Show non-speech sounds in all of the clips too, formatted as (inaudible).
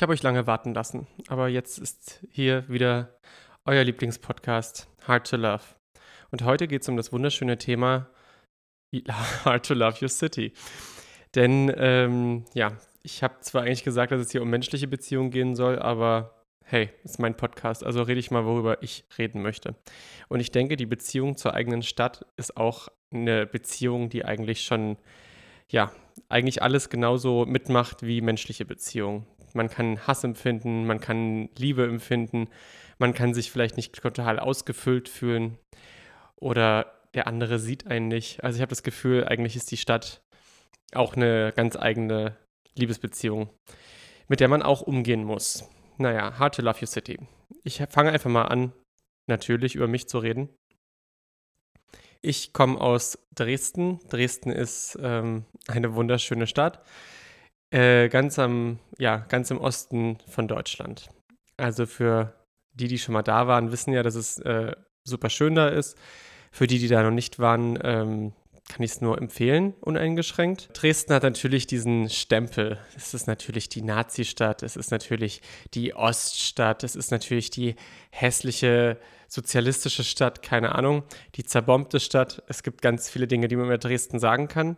Ich habe euch lange warten lassen, aber jetzt ist hier wieder euer Lieblingspodcast Hard to Love. Und heute geht es um das wunderschöne Thema (laughs) Hard to Love Your City. Denn ähm, ja, ich habe zwar eigentlich gesagt, dass es hier um menschliche Beziehungen gehen soll, aber hey, ist mein Podcast, also rede ich mal, worüber ich reden möchte. Und ich denke, die Beziehung zur eigenen Stadt ist auch eine Beziehung, die eigentlich schon, ja, eigentlich alles genauso mitmacht wie menschliche Beziehungen man kann Hass empfinden, man kann Liebe empfinden, man kann sich vielleicht nicht total ausgefüllt fühlen oder der andere sieht einen nicht. Also ich habe das Gefühl, eigentlich ist die Stadt auch eine ganz eigene Liebesbeziehung, mit der man auch umgehen muss. Naja, hard to love your city. Ich fange einfach mal an, natürlich über mich zu reden. Ich komme aus Dresden. Dresden ist ähm, eine wunderschöne Stadt. Äh, ganz am, ja, ganz im Osten von Deutschland. Also für die, die schon mal da waren, wissen ja, dass es äh, super schön da ist. Für die, die da noch nicht waren, ähm, kann ich es nur empfehlen, uneingeschränkt. Dresden hat natürlich diesen Stempel. Es ist natürlich die Nazi-Stadt, es ist natürlich die Oststadt, es ist natürlich die hässliche sozialistische Stadt, keine Ahnung, die zerbombte Stadt. Es gibt ganz viele Dinge, die man über Dresden sagen kann.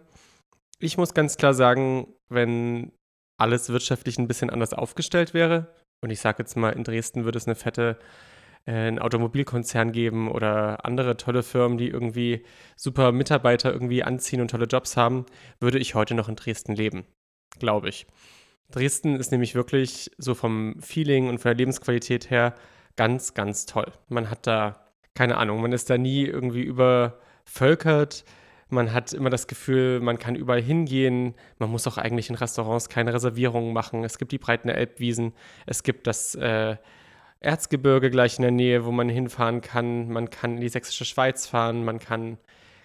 Ich muss ganz klar sagen, wenn alles wirtschaftlich ein bisschen anders aufgestellt wäre, und ich sage jetzt mal, in Dresden würde es eine fette äh, einen Automobilkonzern geben oder andere tolle Firmen, die irgendwie super Mitarbeiter irgendwie anziehen und tolle Jobs haben, würde ich heute noch in Dresden leben, glaube ich. Dresden ist nämlich wirklich so vom Feeling und von der Lebensqualität her ganz, ganz toll. Man hat da, keine Ahnung, man ist da nie irgendwie übervölkert. Man hat immer das Gefühl, man kann überall hingehen. Man muss auch eigentlich in Restaurants keine Reservierungen machen. Es gibt die breiten Elbwiesen. Es gibt das äh, Erzgebirge gleich in der Nähe, wo man hinfahren kann. Man kann in die sächsische Schweiz fahren. Man kann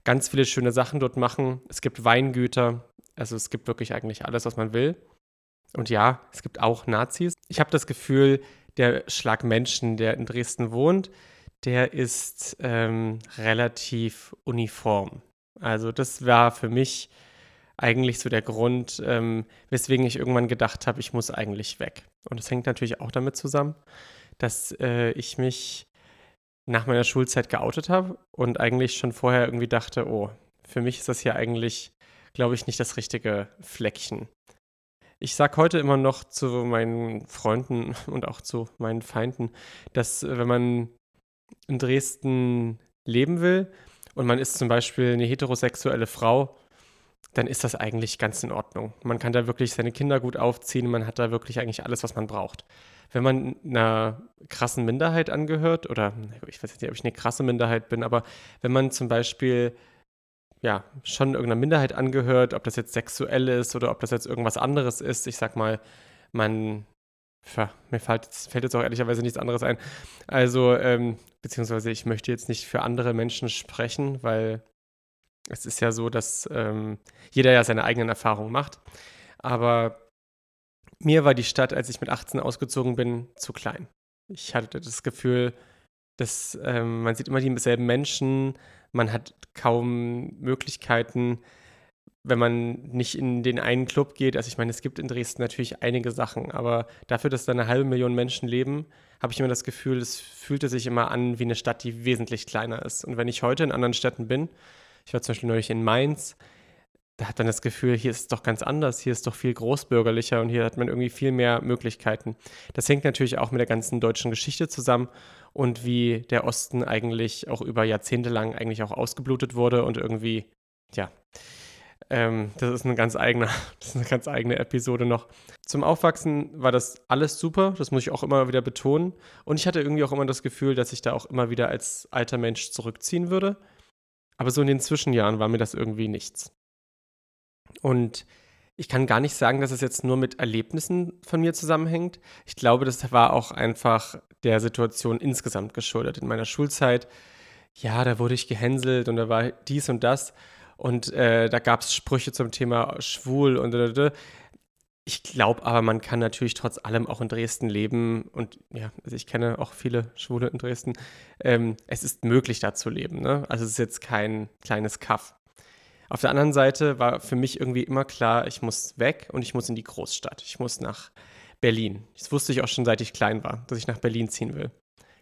ganz viele schöne Sachen dort machen. Es gibt Weingüter. Also es gibt wirklich eigentlich alles, was man will. Und ja, es gibt auch Nazis. Ich habe das Gefühl, der Schlag Menschen, der in Dresden wohnt, der ist ähm, relativ uniform. Also das war für mich eigentlich so der Grund, ähm, weswegen ich irgendwann gedacht habe, ich muss eigentlich weg. Und das hängt natürlich auch damit zusammen, dass äh, ich mich nach meiner Schulzeit geoutet habe und eigentlich schon vorher irgendwie dachte, oh, für mich ist das hier eigentlich, glaube ich, nicht das richtige Fleckchen. Ich sage heute immer noch zu meinen Freunden (laughs) und auch zu meinen Feinden, dass äh, wenn man in Dresden leben will, und man ist zum Beispiel eine heterosexuelle Frau, dann ist das eigentlich ganz in Ordnung. Man kann da wirklich seine Kinder gut aufziehen, man hat da wirklich eigentlich alles, was man braucht. Wenn man einer krassen Minderheit angehört, oder ich weiß nicht, ob ich eine krasse Minderheit bin, aber wenn man zum Beispiel ja, schon irgendeiner Minderheit angehört, ob das jetzt sexuell ist oder ob das jetzt irgendwas anderes ist. Ich sag mal, man mir fällt, fällt, jetzt auch ehrlicherweise nichts anderes ein. Also, ähm, beziehungsweise ich möchte jetzt nicht für andere Menschen sprechen, weil es ist ja so, dass ähm, jeder ja seine eigenen Erfahrungen macht. Aber mir war die Stadt, als ich mit 18 ausgezogen bin, zu klein. Ich hatte das Gefühl, dass ähm, man sieht immer dieselben Menschen, man hat kaum Möglichkeiten, wenn man nicht in den einen Club geht, also ich meine, es gibt in Dresden natürlich einige Sachen, aber dafür, dass da eine halbe Million Menschen leben, habe ich immer das Gefühl, es fühlte sich immer an wie eine Stadt, die wesentlich kleiner ist. Und wenn ich heute in anderen Städten bin, ich war zum Beispiel neulich in Mainz, da hat man das Gefühl, hier ist es doch ganz anders, hier ist doch viel großbürgerlicher und hier hat man irgendwie viel mehr Möglichkeiten. Das hängt natürlich auch mit der ganzen deutschen Geschichte zusammen und wie der Osten eigentlich auch über Jahrzehnte lang eigentlich auch ausgeblutet wurde und irgendwie, ja, ähm, das ist eine ganz eigene, (laughs) das ist eine ganz eigene Episode noch. Zum Aufwachsen war das alles super, das muss ich auch immer wieder betonen. Und ich hatte irgendwie auch immer das Gefühl, dass ich da auch immer wieder als alter Mensch zurückziehen würde. Aber so in den Zwischenjahren war mir das irgendwie nichts. Und ich kann gar nicht sagen, dass es jetzt nur mit Erlebnissen von mir zusammenhängt. Ich glaube, das war auch einfach der Situation insgesamt geschuldet. In meiner Schulzeit, ja, da wurde ich gehänselt und da war dies und das. Und äh, da gab es Sprüche zum Thema schwul und ich glaube aber, man kann natürlich trotz allem auch in Dresden leben. Und ja, also ich kenne auch viele Schwule in Dresden. Ähm, es ist möglich, da zu leben. Ne? Also es ist jetzt kein kleines Kaff. Auf der anderen Seite war für mich irgendwie immer klar, ich muss weg und ich muss in die Großstadt. Ich muss nach Berlin. Das wusste ich auch schon, seit ich klein war, dass ich nach Berlin ziehen will.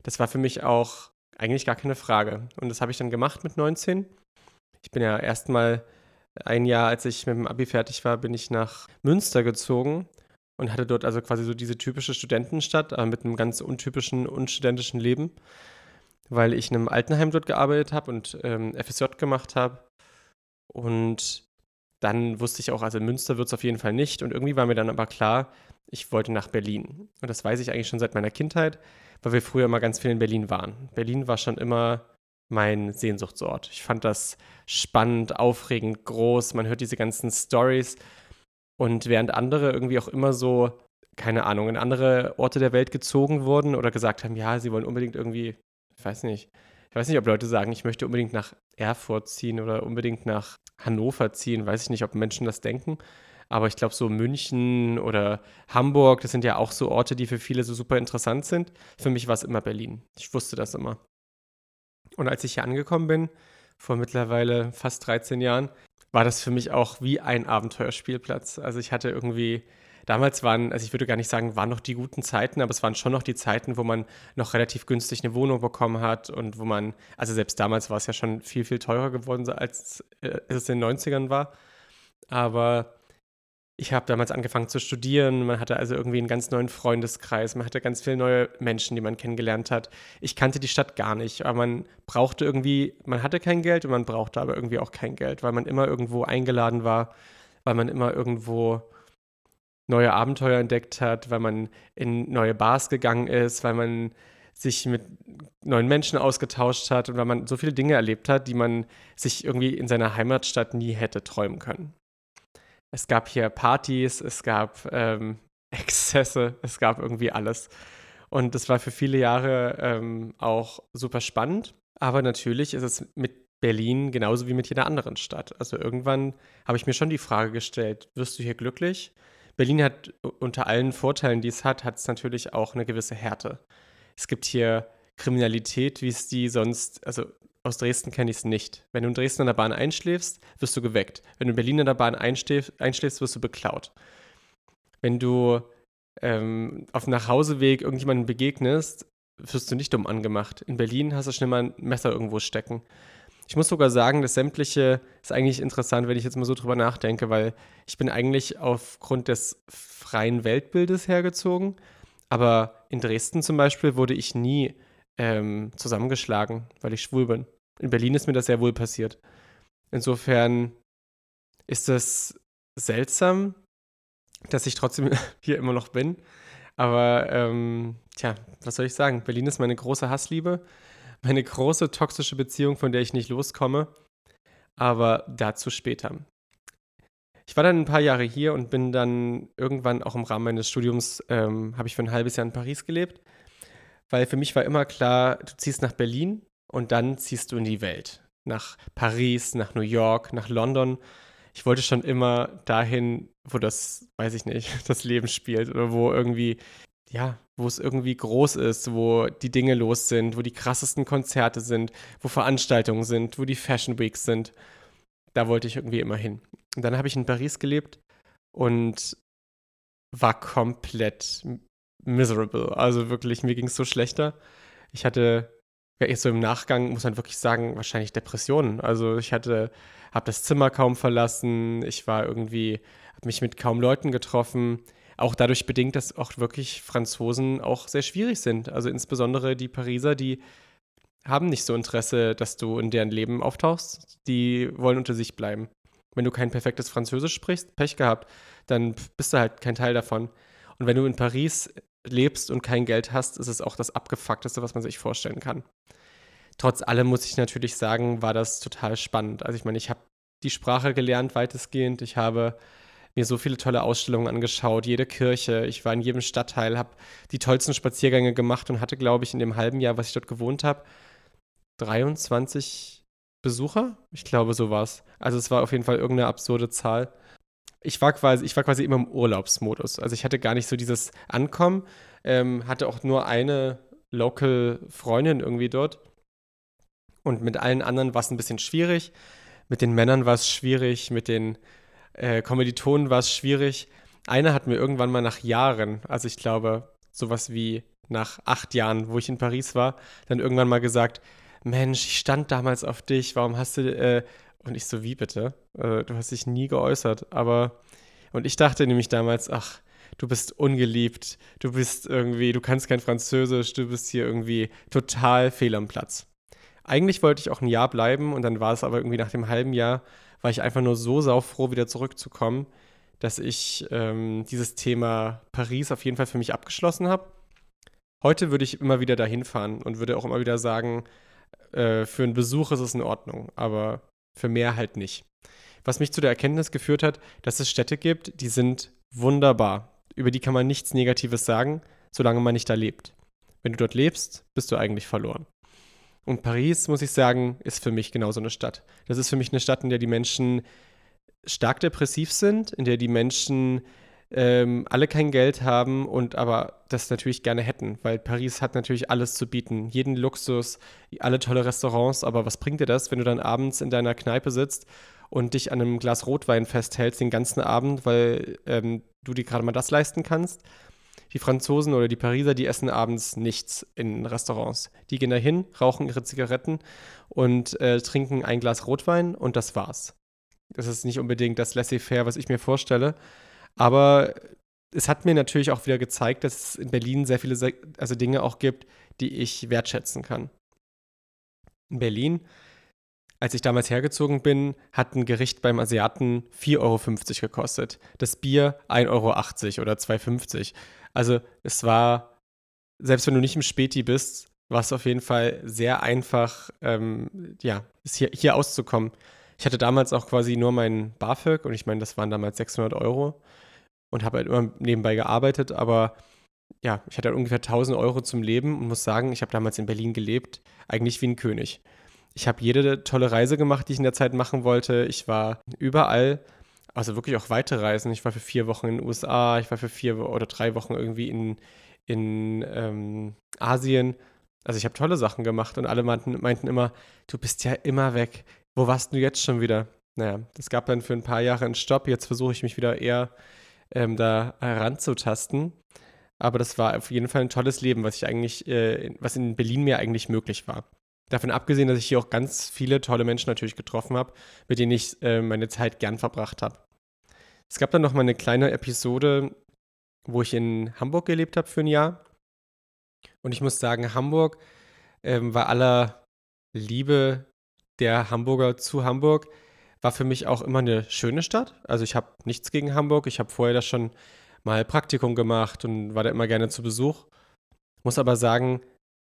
Das war für mich auch eigentlich gar keine Frage. Und das habe ich dann gemacht mit 19. Ich bin ja erstmal ein Jahr, als ich mit dem Abi fertig war, bin ich nach Münster gezogen und hatte dort also quasi so diese typische Studentenstadt, aber mit einem ganz untypischen, unstudentischen Leben, weil ich in einem Altenheim dort gearbeitet habe und ähm, FSJ gemacht habe. Und dann wusste ich auch, also Münster wird es auf jeden Fall nicht. Und irgendwie war mir dann aber klar, ich wollte nach Berlin. Und das weiß ich eigentlich schon seit meiner Kindheit, weil wir früher immer ganz viel in Berlin waren. Berlin war schon immer mein Sehnsuchtsort. Ich fand das spannend, aufregend, groß. Man hört diese ganzen Stories. Und während andere irgendwie auch immer so, keine Ahnung, in andere Orte der Welt gezogen wurden oder gesagt haben, ja, sie wollen unbedingt irgendwie, ich weiß nicht, ich weiß nicht, ob Leute sagen, ich möchte unbedingt nach Erfurt ziehen oder unbedingt nach Hannover ziehen. Weiß ich nicht, ob Menschen das denken. Aber ich glaube, so München oder Hamburg, das sind ja auch so Orte, die für viele so super interessant sind. Für mich war es immer Berlin. Ich wusste das immer. Und als ich hier angekommen bin, vor mittlerweile fast 13 Jahren, war das für mich auch wie ein Abenteuerspielplatz. Also ich hatte irgendwie, damals waren, also ich würde gar nicht sagen, waren noch die guten Zeiten, aber es waren schon noch die Zeiten, wo man noch relativ günstig eine Wohnung bekommen hat und wo man, also selbst damals war es ja schon viel, viel teurer geworden, als äh, es in den 90ern war. Aber ich habe damals angefangen zu studieren. Man hatte also irgendwie einen ganz neuen Freundeskreis. Man hatte ganz viele neue Menschen, die man kennengelernt hat. Ich kannte die Stadt gar nicht, aber man brauchte irgendwie, man hatte kein Geld und man brauchte aber irgendwie auch kein Geld, weil man immer irgendwo eingeladen war, weil man immer irgendwo neue Abenteuer entdeckt hat, weil man in neue Bars gegangen ist, weil man sich mit neuen Menschen ausgetauscht hat und weil man so viele Dinge erlebt hat, die man sich irgendwie in seiner Heimatstadt nie hätte träumen können. Es gab hier Partys, es gab ähm, (laughs) Exzesse, es gab irgendwie alles. Und das war für viele Jahre ähm, auch super spannend. Aber natürlich ist es mit Berlin genauso wie mit jeder anderen Stadt. Also irgendwann habe ich mir schon die Frage gestellt, wirst du hier glücklich? Berlin hat unter allen Vorteilen, die es hat, hat es natürlich auch eine gewisse Härte. Es gibt hier Kriminalität, wie es die sonst, also aus Dresden kenne ich es nicht. Wenn du in Dresden an der Bahn einschläfst, wirst du geweckt. Wenn du in Berlin an der Bahn einschläfst, einschläfst wirst du beklaut. Wenn du ähm, auf dem Nachhauseweg irgendjemandem begegnest, wirst du nicht dumm angemacht. In Berlin hast du schnell mal ein Messer irgendwo stecken. Ich muss sogar sagen, das Sämtliche ist eigentlich interessant, wenn ich jetzt mal so drüber nachdenke, weil ich bin eigentlich aufgrund des freien Weltbildes hergezogen. Aber in Dresden zum Beispiel wurde ich nie ähm, zusammengeschlagen, weil ich schwul bin. In Berlin ist mir das sehr wohl passiert. Insofern ist es seltsam, dass ich trotzdem (laughs) hier immer noch bin. Aber ähm, tja, was soll ich sagen? Berlin ist meine große Hassliebe, meine große toxische Beziehung, von der ich nicht loskomme. Aber dazu später. Ich war dann ein paar Jahre hier und bin dann irgendwann auch im Rahmen meines Studiums, ähm, habe ich für ein halbes Jahr in Paris gelebt weil für mich war immer klar, du ziehst nach Berlin und dann ziehst du in die Welt. Nach Paris, nach New York, nach London. Ich wollte schon immer dahin, wo das, weiß ich nicht, (laughs) das Leben spielt oder wo irgendwie, ja, wo es irgendwie groß ist, wo die Dinge los sind, wo die krassesten Konzerte sind, wo Veranstaltungen sind, wo die Fashion Weeks sind. Da wollte ich irgendwie immer hin. Und dann habe ich in Paris gelebt und war komplett miserable. Also wirklich, mir ging es so schlechter. Ich hatte, ja, jetzt so im Nachgang muss man wirklich sagen, wahrscheinlich Depressionen. Also ich hatte, habe das Zimmer kaum verlassen. Ich war irgendwie, habe mich mit kaum Leuten getroffen. Auch dadurch bedingt, dass auch wirklich Franzosen auch sehr schwierig sind. Also insbesondere die Pariser, die haben nicht so Interesse, dass du in deren Leben auftauchst. Die wollen unter sich bleiben. Wenn du kein perfektes Französisch sprichst, Pech gehabt, dann bist du halt kein Teil davon. Und wenn du in Paris lebst und kein Geld hast, ist es auch das abgefuckteste, was man sich vorstellen kann. Trotz allem muss ich natürlich sagen, war das total spannend. Also ich meine, ich habe die Sprache gelernt weitestgehend. Ich habe mir so viele tolle Ausstellungen angeschaut, jede Kirche. Ich war in jedem Stadtteil, habe die tollsten Spaziergänge gemacht und hatte, glaube ich, in dem halben Jahr, was ich dort gewohnt habe, 23 Besucher. Ich glaube, so war es. Also es war auf jeden Fall irgendeine absurde Zahl ich war quasi, ich war quasi immer im Urlaubsmodus. Also ich hatte gar nicht so dieses Ankommen, ähm, hatte auch nur eine Local-Freundin irgendwie dort. Und mit allen anderen war es ein bisschen schwierig. Mit den Männern war es schwierig, mit den äh, Kommilitonen war es schwierig. Einer hat mir irgendwann mal nach Jahren, also ich glaube, sowas wie nach acht Jahren, wo ich in Paris war, dann irgendwann mal gesagt, Mensch, ich stand damals auf dich, warum hast du, äh, und ich so, wie bitte? Äh, du hast dich nie geäußert, aber, und ich dachte nämlich damals, ach, du bist ungeliebt, du bist irgendwie, du kannst kein Französisch, du bist hier irgendwie total fehl am Platz. Eigentlich wollte ich auch ein Jahr bleiben und dann war es aber irgendwie nach dem halben Jahr, war ich einfach nur so saufroh, wieder zurückzukommen, dass ich ähm, dieses Thema Paris auf jeden Fall für mich abgeschlossen habe. Heute würde ich immer wieder dahin fahren und würde auch immer wieder sagen, äh, für einen Besuch ist es in Ordnung, aber für mehr halt nicht. Was mich zu der Erkenntnis geführt hat, dass es Städte gibt, die sind wunderbar. Über die kann man nichts Negatives sagen, solange man nicht da lebt. Wenn du dort lebst, bist du eigentlich verloren. Und Paris, muss ich sagen, ist für mich genauso eine Stadt. Das ist für mich eine Stadt, in der die Menschen stark depressiv sind, in der die Menschen ähm, alle kein Geld haben und aber das natürlich gerne hätten, weil Paris hat natürlich alles zu bieten, jeden Luxus, alle tolle Restaurants, aber was bringt dir das, wenn du dann abends in deiner Kneipe sitzt und dich an einem Glas Rotwein festhältst den ganzen Abend, weil ähm, du dir gerade mal das leisten kannst? Die Franzosen oder die Pariser, die essen abends nichts in Restaurants. Die gehen dahin, rauchen ihre Zigaretten und äh, trinken ein Glas Rotwein und das war's. Das ist nicht unbedingt das Laissez-faire, was ich mir vorstelle. Aber es hat mir natürlich auch wieder gezeigt, dass es in Berlin sehr viele also Dinge auch gibt, die ich wertschätzen kann. In Berlin, als ich damals hergezogen bin, hat ein Gericht beim Asiaten 4,50 Euro gekostet. Das Bier 1,80 Euro oder 2,50 Euro. Also es war, selbst wenn du nicht im Späti bist, war es auf jeden Fall sehr einfach, ähm, ja, hier, hier auszukommen. Ich hatte damals auch quasi nur meinen BAföG und ich meine, das waren damals 600 Euro und habe halt immer nebenbei gearbeitet, aber ja, ich hatte halt ungefähr 1000 Euro zum Leben und muss sagen, ich habe damals in Berlin gelebt, eigentlich wie ein König. Ich habe jede tolle Reise gemacht, die ich in der Zeit machen wollte. Ich war überall, also wirklich auch weite Reisen. Ich war für vier Wochen in den USA, ich war für vier oder drei Wochen irgendwie in, in ähm, Asien. Also ich habe tolle Sachen gemacht und alle meinten, meinten immer, du bist ja immer weg. Wo warst du jetzt schon wieder? Naja, das gab dann für ein paar Jahre einen Stopp. Jetzt versuche ich mich wieder eher ähm, da heranzutasten. Aber das war auf jeden Fall ein tolles Leben, was ich eigentlich, äh, was in Berlin mir eigentlich möglich war. Davon abgesehen, dass ich hier auch ganz viele tolle Menschen natürlich getroffen habe, mit denen ich äh, meine Zeit gern verbracht habe. Es gab dann noch mal eine kleine Episode, wo ich in Hamburg gelebt habe für ein Jahr. Und ich muss sagen, Hamburg ähm, war aller Liebe der Hamburger zu Hamburg war für mich auch immer eine schöne Stadt. Also ich habe nichts gegen Hamburg. Ich habe vorher da schon mal Praktikum gemacht und war da immer gerne zu Besuch. Muss aber sagen,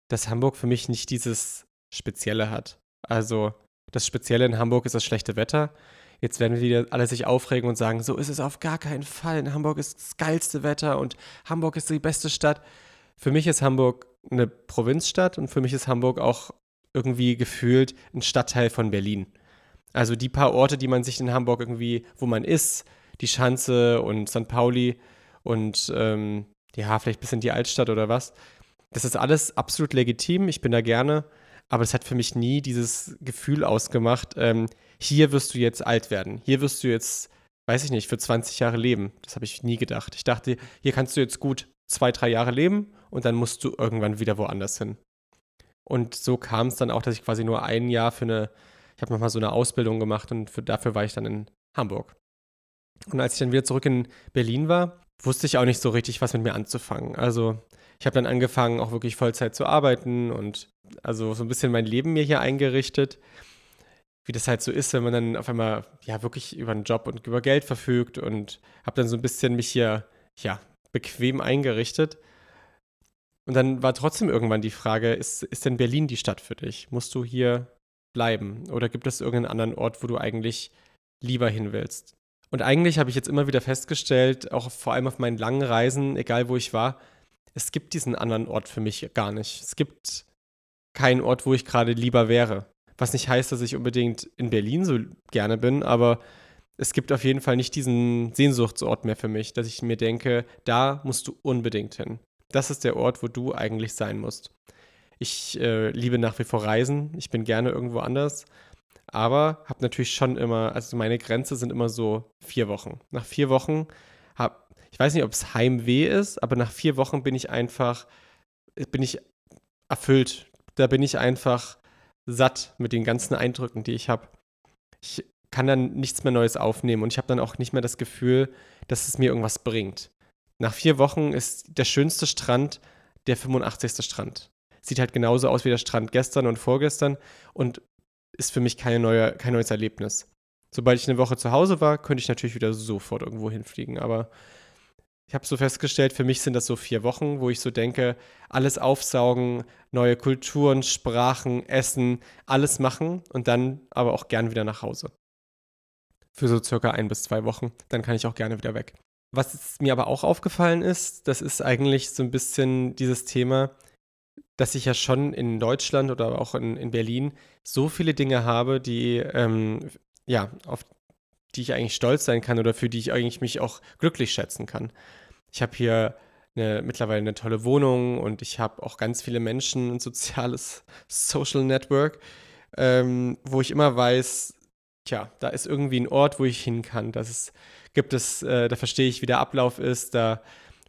dass Hamburg für mich nicht dieses Spezielle hat. Also das Spezielle in Hamburg ist das schlechte Wetter. Jetzt werden wieder alle sich aufregen und sagen, so ist es auf gar keinen Fall. In Hamburg ist das geilste Wetter und Hamburg ist die beste Stadt. Für mich ist Hamburg eine Provinzstadt und für mich ist Hamburg auch irgendwie gefühlt ein Stadtteil von Berlin. Also die paar Orte, die man sich in Hamburg irgendwie, wo man ist, die Schanze und St. Pauli und ähm, ja, vielleicht ein bisschen die Altstadt oder was. Das ist alles absolut legitim. Ich bin da gerne. Aber es hat für mich nie dieses Gefühl ausgemacht, ähm, hier wirst du jetzt alt werden. Hier wirst du jetzt, weiß ich nicht, für 20 Jahre leben. Das habe ich nie gedacht. Ich dachte, hier kannst du jetzt gut zwei, drei Jahre leben und dann musst du irgendwann wieder woanders hin. Und so kam es dann auch, dass ich quasi nur ein Jahr für eine ich habe nochmal so eine Ausbildung gemacht und für, dafür war ich dann in Hamburg. Und als ich dann wieder zurück in Berlin war, wusste ich auch nicht so richtig, was mit mir anzufangen. Also ich habe dann angefangen, auch wirklich Vollzeit zu arbeiten und also so ein bisschen mein Leben mir hier eingerichtet. Wie das halt so ist, wenn man dann auf einmal ja wirklich über einen Job und über Geld verfügt und habe dann so ein bisschen mich hier ja bequem eingerichtet. Und dann war trotzdem irgendwann die Frage, ist, ist denn Berlin die Stadt für dich? Musst du hier bleiben? Oder gibt es irgendeinen anderen Ort, wo du eigentlich lieber hin willst? Und eigentlich habe ich jetzt immer wieder festgestellt, auch vor allem auf meinen langen Reisen, egal wo ich war, es gibt diesen anderen Ort für mich gar nicht. Es gibt keinen Ort, wo ich gerade lieber wäre. Was nicht heißt, dass ich unbedingt in Berlin so gerne bin, aber es gibt auf jeden Fall nicht diesen Sehnsuchtsort mehr für mich, dass ich mir denke, da musst du unbedingt hin. Das ist der Ort, wo du eigentlich sein musst. Ich äh, liebe nach wie vor Reisen. Ich bin gerne irgendwo anders. Aber habe natürlich schon immer, also meine Grenze sind immer so vier Wochen. Nach vier Wochen habe, ich weiß nicht, ob es Heimweh ist, aber nach vier Wochen bin ich einfach, bin ich erfüllt. Da bin ich einfach satt mit den ganzen Eindrücken, die ich habe. Ich kann dann nichts mehr Neues aufnehmen und ich habe dann auch nicht mehr das Gefühl, dass es mir irgendwas bringt. Nach vier Wochen ist der schönste Strand der 85. Strand. Sieht halt genauso aus wie der Strand gestern und vorgestern und ist für mich keine neue, kein neues Erlebnis. Sobald ich eine Woche zu Hause war, könnte ich natürlich wieder sofort irgendwo hinfliegen, aber ich habe so festgestellt, für mich sind das so vier Wochen, wo ich so denke, alles aufsaugen, neue Kulturen, Sprachen, Essen, alles machen und dann aber auch gern wieder nach Hause. Für so circa ein bis zwei Wochen. Dann kann ich auch gerne wieder weg. Was mir aber auch aufgefallen ist, das ist eigentlich so ein bisschen dieses Thema, dass ich ja schon in Deutschland oder auch in, in Berlin so viele Dinge habe, die, ähm, ja, auf die ich eigentlich stolz sein kann oder für die ich eigentlich mich auch glücklich schätzen kann. Ich habe hier eine, mittlerweile eine tolle Wohnung und ich habe auch ganz viele Menschen, ein soziales (laughs) Social Network, ähm, wo ich immer weiß, tja, da ist irgendwie ein Ort, wo ich hin kann. Das ist, gibt es, äh, da verstehe ich, wie der Ablauf ist, da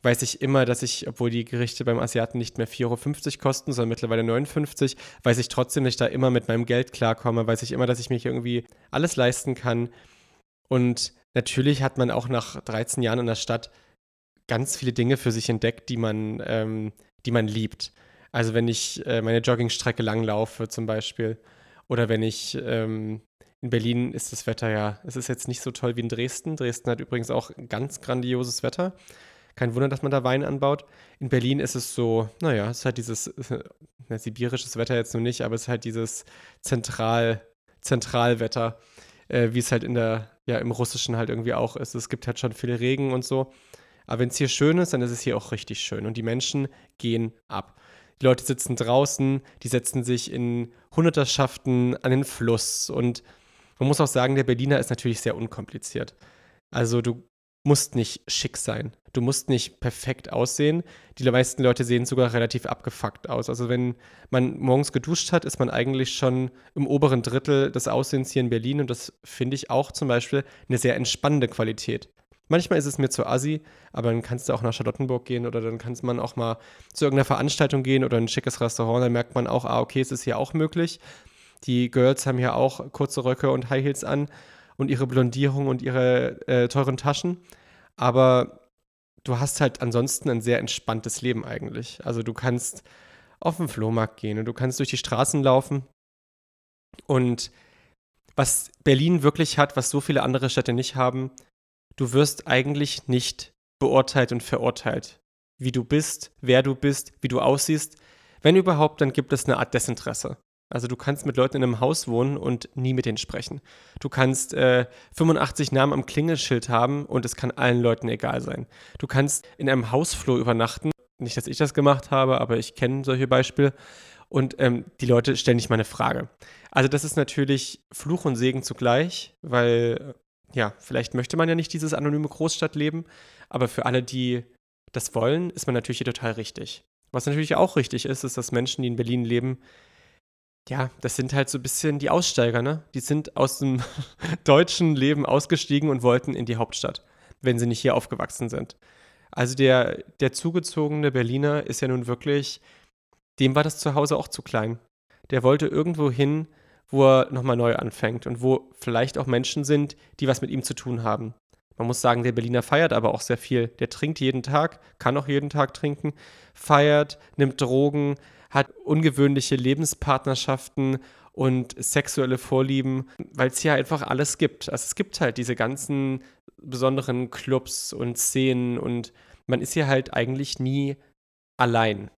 weiß ich immer, dass ich, obwohl die Gerichte beim Asiaten nicht mehr 4,50 Euro kosten, sondern mittlerweile 59, weiß ich trotzdem, dass ich da immer mit meinem Geld klarkomme, weiß ich immer, dass ich mich irgendwie alles leisten kann. Und natürlich hat man auch nach 13 Jahren in der Stadt ganz viele Dinge für sich entdeckt, die man, ähm, die man liebt. Also wenn ich äh, meine Joggingstrecke langlaufe zum Beispiel oder wenn ich ähm, in Berlin ist das Wetter ja, es ist jetzt nicht so toll wie in Dresden. Dresden hat übrigens auch ganz grandioses Wetter. Kein Wunder, dass man da Wein anbaut. In Berlin ist es so, naja, es ist halt dieses (laughs) äh, sibirisches Wetter jetzt nur nicht, aber es ist halt dieses Zentral, Zentralwetter, äh, wie es halt in der, ja, im Russischen halt irgendwie auch ist. Es gibt halt schon viel Regen und so. Aber wenn es hier schön ist, dann ist es hier auch richtig schön. Und die Menschen gehen ab. Die Leute sitzen draußen, die setzen sich in Hunderterschaften an den Fluss. Und man muss auch sagen, der Berliner ist natürlich sehr unkompliziert. Also du musst nicht schick sein. Du musst nicht perfekt aussehen. Die meisten Leute sehen sogar relativ abgefuckt aus. Also wenn man morgens geduscht hat, ist man eigentlich schon im oberen Drittel des Aussehens hier in Berlin. Und das finde ich auch zum Beispiel eine sehr entspannende Qualität. Manchmal ist es mir zu assi, aber dann kannst du auch nach Charlottenburg gehen oder dann kann man auch mal zu irgendeiner Veranstaltung gehen oder ein schickes Restaurant. Dann merkt man auch, ah, okay, es ist hier auch möglich. Die Girls haben hier auch kurze Röcke und High Heels an und ihre Blondierung und ihre äh, teuren Taschen. Aber du hast halt ansonsten ein sehr entspanntes Leben eigentlich. Also du kannst auf den Flohmarkt gehen und du kannst durch die Straßen laufen. Und was Berlin wirklich hat, was so viele andere Städte nicht haben, du wirst eigentlich nicht beurteilt und verurteilt. Wie du bist, wer du bist, wie du aussiehst. Wenn überhaupt, dann gibt es eine Art Desinteresse. Also du kannst mit Leuten in einem Haus wohnen und nie mit denen sprechen. Du kannst äh, 85 Namen am Klingelschild haben und es kann allen Leuten egal sein. Du kannst in einem Hausflur übernachten. Nicht, dass ich das gemacht habe, aber ich kenne solche Beispiele. Und ähm, die Leute stellen nicht mal eine Frage. Also das ist natürlich Fluch und Segen zugleich, weil ja, vielleicht möchte man ja nicht dieses anonyme Großstadtleben, aber für alle, die das wollen, ist man natürlich hier total richtig. Was natürlich auch richtig ist, ist, dass Menschen, die in Berlin leben, ja, das sind halt so ein bisschen die Aussteiger, ne? Die sind aus dem (laughs) deutschen Leben ausgestiegen und wollten in die Hauptstadt, wenn sie nicht hier aufgewachsen sind. Also der, der zugezogene Berliner ist ja nun wirklich, dem war das Zuhause auch zu klein. Der wollte irgendwo hin, wo er nochmal neu anfängt und wo vielleicht auch Menschen sind, die was mit ihm zu tun haben. Man muss sagen, der Berliner feiert aber auch sehr viel. Der trinkt jeden Tag, kann auch jeden Tag trinken, feiert, nimmt Drogen, hat ungewöhnliche Lebenspartnerschaften und sexuelle Vorlieben, weil es hier einfach alles gibt. Also es gibt halt diese ganzen besonderen Clubs und Szenen und man ist hier halt eigentlich nie allein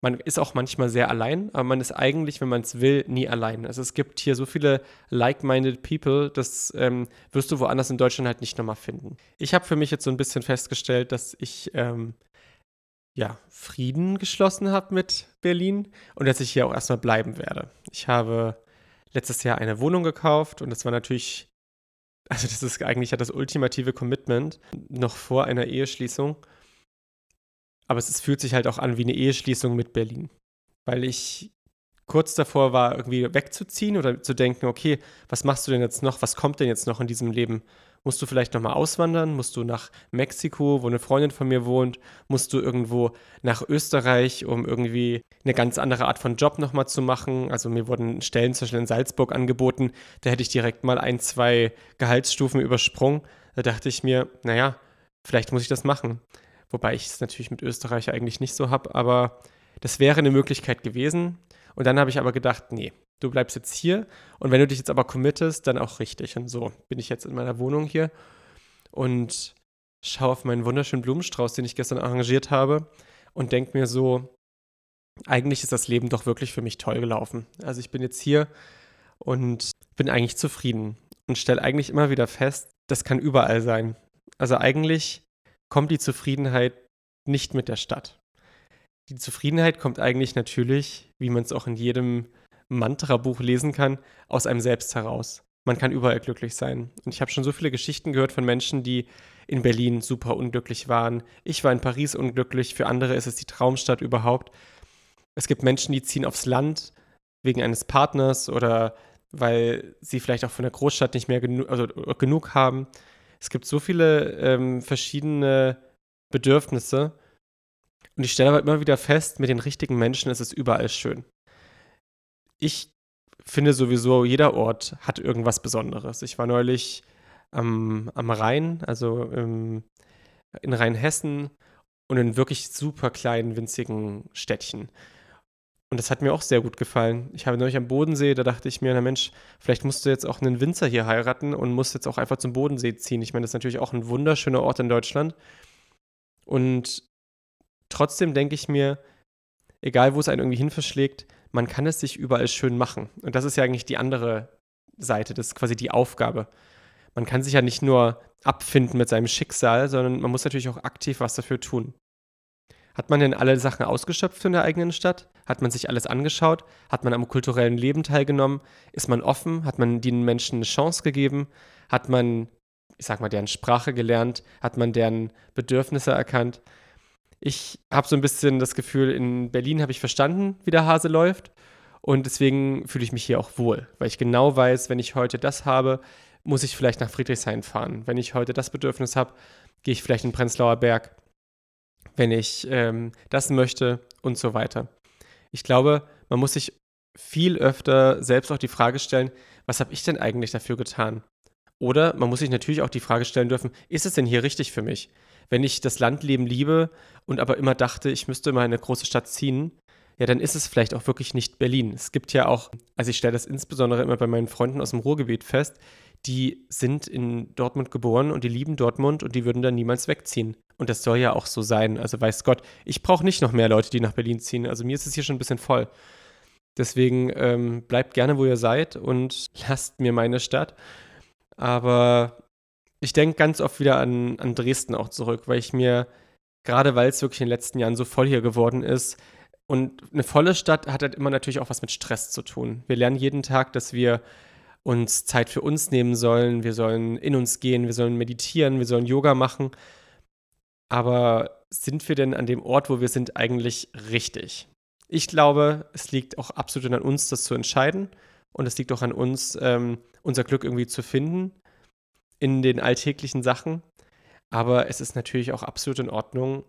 man ist auch manchmal sehr allein, aber man ist eigentlich, wenn man es will, nie allein. Also es gibt hier so viele like-minded people, das ähm, wirst du woanders in Deutschland halt nicht nochmal finden. Ich habe für mich jetzt so ein bisschen festgestellt, dass ich ähm, ja, Frieden geschlossen habe mit Berlin und dass ich hier auch erstmal bleiben werde. Ich habe letztes Jahr eine Wohnung gekauft und das war natürlich, also das ist eigentlich ja das ultimative Commitment noch vor einer Eheschließung. Aber es, es fühlt sich halt auch an wie eine Eheschließung mit Berlin. Weil ich kurz davor war, irgendwie wegzuziehen oder zu denken, okay, was machst du denn jetzt noch? Was kommt denn jetzt noch in diesem Leben? Musst du vielleicht nochmal auswandern? Musst du nach Mexiko, wo eine Freundin von mir wohnt? Musst du irgendwo nach Österreich, um irgendwie eine ganz andere Art von Job nochmal zu machen? Also mir wurden Stellen zum Beispiel in Salzburg angeboten, da hätte ich direkt mal ein, zwei Gehaltsstufen übersprungen. Da dachte ich mir, naja, vielleicht muss ich das machen. Wobei ich es natürlich mit Österreich eigentlich nicht so habe, aber das wäre eine Möglichkeit gewesen. Und dann habe ich aber gedacht, nee, du bleibst jetzt hier und wenn du dich jetzt aber committest, dann auch richtig. Und so bin ich jetzt in meiner Wohnung hier und schaue auf meinen wunderschönen Blumenstrauß, den ich gestern arrangiert habe und denke mir so, eigentlich ist das Leben doch wirklich für mich toll gelaufen. Also ich bin jetzt hier und bin eigentlich zufrieden und stelle eigentlich immer wieder fest, das kann überall sein. Also eigentlich kommt die Zufriedenheit nicht mit der Stadt. Die Zufriedenheit kommt eigentlich natürlich, wie man es auch in jedem Mantra-Buch lesen kann, aus einem selbst heraus. Man kann überall glücklich sein. Und ich habe schon so viele Geschichten gehört von Menschen, die in Berlin super unglücklich waren. Ich war in Paris unglücklich. Für andere ist es die Traumstadt überhaupt. Es gibt Menschen, die ziehen aufs Land wegen eines Partners oder weil sie vielleicht auch von der Großstadt nicht mehr genu also genug haben. Es gibt so viele ähm, verschiedene Bedürfnisse. Und ich stelle aber immer wieder fest, mit den richtigen Menschen ist es überall schön ich finde sowieso, jeder Ort hat irgendwas Besonderes. Ich war neulich ähm, am Rhein, also im, in Rheinhessen und in wirklich super kleinen, winzigen Städtchen. Und das hat mir auch sehr gut gefallen. Ich habe neulich am Bodensee, da dachte ich mir, na Mensch, vielleicht musst du jetzt auch einen Winzer hier heiraten und musst jetzt auch einfach zum Bodensee ziehen. Ich meine, das ist natürlich auch ein wunderschöner Ort in Deutschland. Und trotzdem denke ich mir, egal wo es einen irgendwie hin verschlägt, man kann es sich überall schön machen. Und das ist ja eigentlich die andere Seite, das ist quasi die Aufgabe. Man kann sich ja nicht nur abfinden mit seinem Schicksal, sondern man muss natürlich auch aktiv was dafür tun. Hat man denn alle Sachen ausgeschöpft in der eigenen Stadt? Hat man sich alles angeschaut? Hat man am kulturellen Leben teilgenommen? Ist man offen? Hat man den Menschen eine Chance gegeben? Hat man, ich sag mal, deren Sprache gelernt? Hat man deren Bedürfnisse erkannt? Ich habe so ein bisschen das Gefühl, in Berlin habe ich verstanden, wie der Hase läuft. Und deswegen fühle ich mich hier auch wohl, weil ich genau weiß, wenn ich heute das habe, muss ich vielleicht nach Friedrichshain fahren. Wenn ich heute das Bedürfnis habe, gehe ich vielleicht in Prenzlauer Berg. Wenn ich ähm, das möchte und so weiter. Ich glaube, man muss sich viel öfter selbst auch die Frage stellen, was habe ich denn eigentlich dafür getan? Oder man muss sich natürlich auch die Frage stellen dürfen, ist es denn hier richtig für mich? Wenn ich das Landleben liebe und aber immer dachte, ich müsste mal in eine große Stadt ziehen, ja, dann ist es vielleicht auch wirklich nicht Berlin. Es gibt ja auch, also ich stelle das insbesondere immer bei meinen Freunden aus dem Ruhrgebiet fest, die sind in Dortmund geboren und die lieben Dortmund und die würden dann niemals wegziehen. Und das soll ja auch so sein. Also weiß Gott, ich brauche nicht noch mehr Leute, die nach Berlin ziehen. Also mir ist es hier schon ein bisschen voll. Deswegen ähm, bleibt gerne, wo ihr seid und (laughs) lasst mir meine Stadt. Aber ich denke ganz oft wieder an, an Dresden auch zurück, weil ich mir, gerade weil es wirklich in den letzten Jahren so voll hier geworden ist, und eine volle Stadt hat halt immer natürlich auch was mit Stress zu tun. Wir lernen jeden Tag, dass wir uns Zeit für uns nehmen sollen, wir sollen in uns gehen, wir sollen meditieren, wir sollen Yoga machen. Aber sind wir denn an dem Ort, wo wir sind, eigentlich richtig? Ich glaube, es liegt auch absolut an uns, das zu entscheiden. Und es liegt auch an uns, ähm, unser Glück irgendwie zu finden in den alltäglichen Sachen. Aber es ist natürlich auch absolut in Ordnung,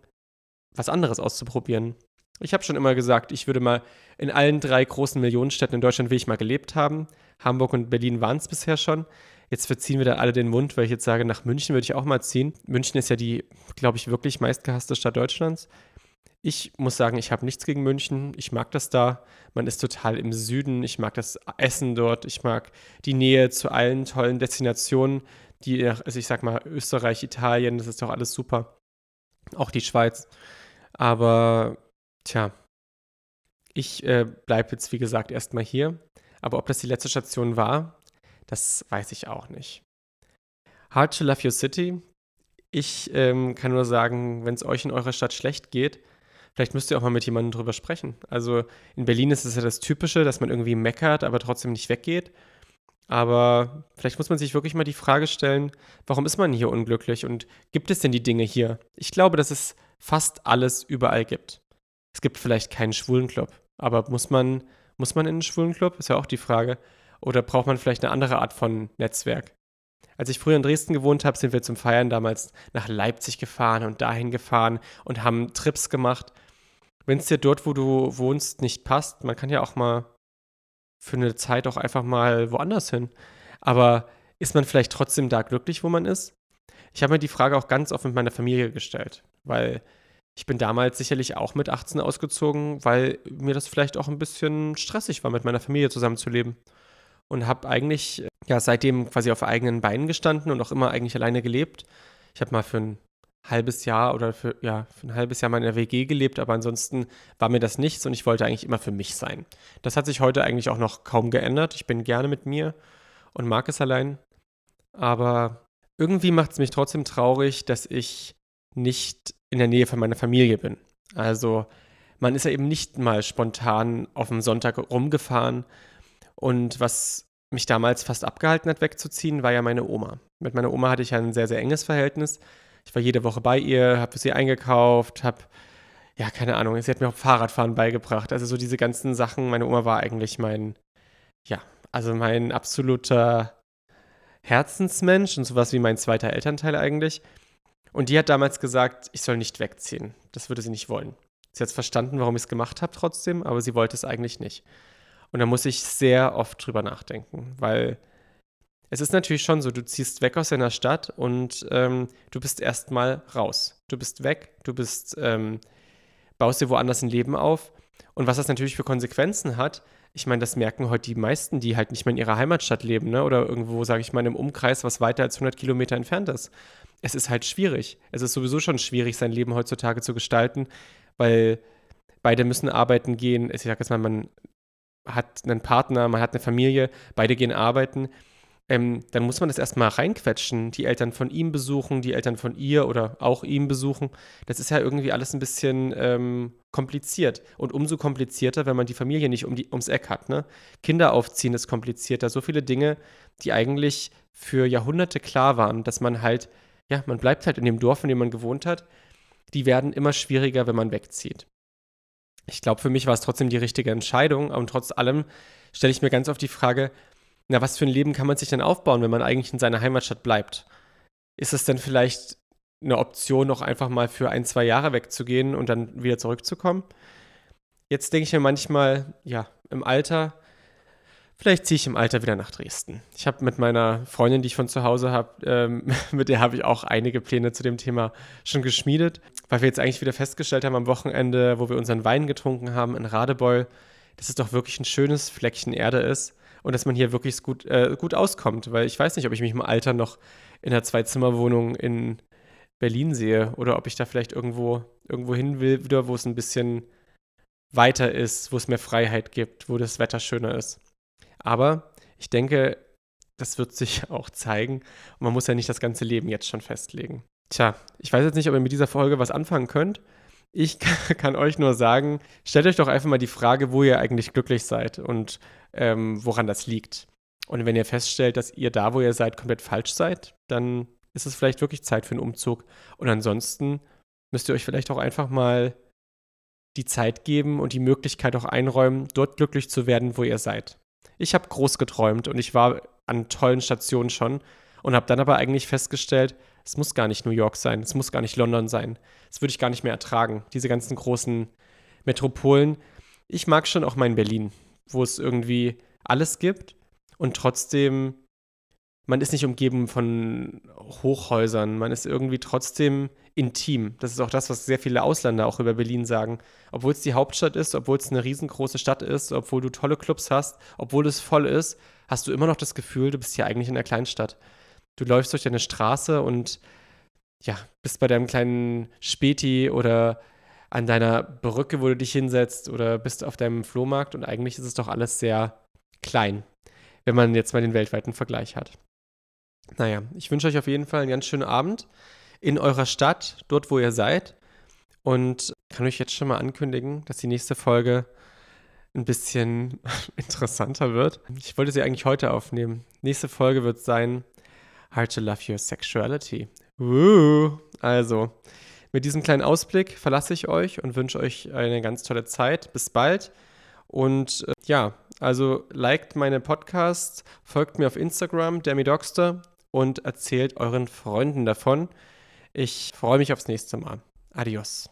was anderes auszuprobieren. Ich habe schon immer gesagt, ich würde mal in allen drei großen Millionenstädten in Deutschland will ich mal gelebt haben. Hamburg und Berlin waren es bisher schon. Jetzt verziehen wir da alle den Mund, weil ich jetzt sage, nach München würde ich auch mal ziehen. München ist ja die, glaube ich, wirklich meistgehasste Stadt Deutschlands. Ich muss sagen, ich habe nichts gegen München. Ich mag das da. Man ist total im Süden. Ich mag das Essen dort. Ich mag die Nähe zu allen tollen Destinationen die, also ich sag mal, Österreich, Italien, das ist doch alles super. Auch die Schweiz. Aber, tja, ich äh, bleibe jetzt, wie gesagt, erstmal hier. Aber ob das die letzte Station war, das weiß ich auch nicht. Hard to Love Your City. Ich ähm, kann nur sagen, wenn es euch in eurer Stadt schlecht geht, vielleicht müsst ihr auch mal mit jemandem drüber sprechen. Also in Berlin ist es ja das Typische, dass man irgendwie meckert, aber trotzdem nicht weggeht. Aber vielleicht muss man sich wirklich mal die Frage stellen, warum ist man hier unglücklich und gibt es denn die Dinge hier? Ich glaube, dass es fast alles überall gibt. Es gibt vielleicht keinen Schwulenclub, aber muss man, muss man in einen Schwulenclub? Ist ja auch die Frage. Oder braucht man vielleicht eine andere Art von Netzwerk? Als ich früher in Dresden gewohnt habe, sind wir zum Feiern damals nach Leipzig gefahren und dahin gefahren und haben Trips gemacht. Wenn es dir dort, wo du wohnst, nicht passt, man kann ja auch mal für eine Zeit auch einfach mal woanders hin. Aber ist man vielleicht trotzdem da glücklich, wo man ist? Ich habe mir die Frage auch ganz oft mit meiner Familie gestellt, weil ich bin damals sicherlich auch mit 18 ausgezogen, weil mir das vielleicht auch ein bisschen stressig war, mit meiner Familie zusammenzuleben. Und habe eigentlich ja seitdem quasi auf eigenen Beinen gestanden und auch immer eigentlich alleine gelebt. Ich habe mal für ein halbes Jahr oder für, ja, für ein halbes Jahr mal in der WG gelebt, aber ansonsten war mir das nichts und ich wollte eigentlich immer für mich sein. Das hat sich heute eigentlich auch noch kaum geändert. Ich bin gerne mit mir und mag es allein. Aber irgendwie macht es mich trotzdem traurig, dass ich nicht in der Nähe von meiner Familie bin. Also man ist ja eben nicht mal spontan auf dem Sonntag rumgefahren. Und was mich damals fast abgehalten hat, wegzuziehen, war ja meine Oma. Mit meiner Oma hatte ich ein sehr, sehr enges Verhältnis. Ich war jede Woche bei ihr, habe sie eingekauft, habe, ja, keine Ahnung, sie hat mir auch Fahrradfahren beigebracht. Also so diese ganzen Sachen. Meine Oma war eigentlich mein, ja, also mein absoluter Herzensmensch und sowas wie mein zweiter Elternteil eigentlich. Und die hat damals gesagt, ich soll nicht wegziehen. Das würde sie nicht wollen. Sie hat verstanden, warum ich es gemacht habe trotzdem, aber sie wollte es eigentlich nicht. Und da muss ich sehr oft drüber nachdenken, weil es ist natürlich schon so, du ziehst weg aus deiner Stadt und ähm, du bist erstmal raus. Du bist weg, du bist, ähm, baust dir woanders ein Leben auf. Und was das natürlich für Konsequenzen hat, ich meine, das merken heute die meisten, die halt nicht mehr in ihrer Heimatstadt leben, ne? oder irgendwo, sage ich mal, im Umkreis, was weiter als 100 Kilometer entfernt ist. Es ist halt schwierig. Es ist sowieso schon schwierig, sein Leben heutzutage zu gestalten, weil beide müssen arbeiten gehen. Ich sage jetzt mal, man hat einen Partner, man hat eine Familie, beide gehen arbeiten ähm, dann muss man das erstmal reinquetschen, die Eltern von ihm besuchen, die Eltern von ihr oder auch ihm besuchen. Das ist ja irgendwie alles ein bisschen ähm, kompliziert. Und umso komplizierter, wenn man die Familie nicht um die, ums Eck hat. Ne? Kinder aufziehen ist komplizierter. So viele Dinge, die eigentlich für Jahrhunderte klar waren, dass man halt, ja, man bleibt halt in dem Dorf, in dem man gewohnt hat, die werden immer schwieriger, wenn man wegzieht. Ich glaube, für mich war es trotzdem die richtige Entscheidung. Und trotz allem stelle ich mir ganz oft die Frage, na, was für ein Leben kann man sich denn aufbauen, wenn man eigentlich in seiner Heimatstadt bleibt? Ist es denn vielleicht eine Option, noch einfach mal für ein, zwei Jahre wegzugehen und dann wieder zurückzukommen? Jetzt denke ich mir manchmal, ja, im Alter, vielleicht ziehe ich im Alter wieder nach Dresden. Ich habe mit meiner Freundin, die ich von zu Hause habe, ähm, (laughs) mit der habe ich auch einige Pläne zu dem Thema schon geschmiedet, weil wir jetzt eigentlich wieder festgestellt haben am Wochenende, wo wir unseren Wein getrunken haben in Radebeul, dass es doch wirklich ein schönes Fleckchen Erde ist und dass man hier wirklich gut, äh, gut auskommt. Weil ich weiß nicht, ob ich mich im Alter noch in einer Zwei-Zimmer-Wohnung in Berlin sehe oder ob ich da vielleicht irgendwo, irgendwo hin will, wieder, wo es ein bisschen weiter ist, wo es mehr Freiheit gibt, wo das Wetter schöner ist. Aber ich denke, das wird sich (laughs) auch zeigen. Und man muss ja nicht das ganze Leben jetzt schon festlegen. Tja, ich weiß jetzt nicht, ob ihr mit dieser Folge was anfangen könnt. Ich (laughs) kann euch nur sagen, stellt euch doch einfach mal die Frage, wo ihr eigentlich glücklich seid und ähm, woran das liegt. Und wenn ihr feststellt, dass ihr da, wo ihr seid, komplett falsch seid, dann ist es vielleicht wirklich Zeit für einen Umzug. Und ansonsten müsst ihr euch vielleicht auch einfach mal die Zeit geben und die Möglichkeit auch einräumen, dort glücklich zu werden, wo ihr seid. Ich habe groß geträumt und ich war an tollen Stationen schon und habe dann aber eigentlich festgestellt, es muss gar nicht New York sein, es muss gar nicht London sein. Das würde ich gar nicht mehr ertragen, diese ganzen großen Metropolen. Ich mag schon auch mein Berlin, wo es irgendwie alles gibt und trotzdem, man ist nicht umgeben von Hochhäusern, man ist irgendwie trotzdem intim. Das ist auch das, was sehr viele Ausländer auch über Berlin sagen. Obwohl es die Hauptstadt ist, obwohl es eine riesengroße Stadt ist, obwohl du tolle Clubs hast, obwohl es voll ist, hast du immer noch das Gefühl, du bist hier eigentlich in einer Kleinstadt du läufst durch deine Straße und ja, bist bei deinem kleinen Späti oder an deiner Brücke, wo du dich hinsetzt oder bist auf deinem Flohmarkt und eigentlich ist es doch alles sehr klein, wenn man jetzt mal den weltweiten Vergleich hat. Naja, ich wünsche euch auf jeden Fall einen ganz schönen Abend in eurer Stadt, dort wo ihr seid und kann euch jetzt schon mal ankündigen, dass die nächste Folge ein bisschen (laughs) interessanter wird. Ich wollte sie eigentlich heute aufnehmen. Nächste Folge wird sein Hard to Love Your Sexuality. Woo. Also, mit diesem kleinen Ausblick verlasse ich euch und wünsche euch eine ganz tolle Zeit. Bis bald. Und äh, ja, also liked meine Podcasts, folgt mir auf Instagram, Demi und erzählt euren Freunden davon. Ich freue mich aufs nächste Mal. Adios.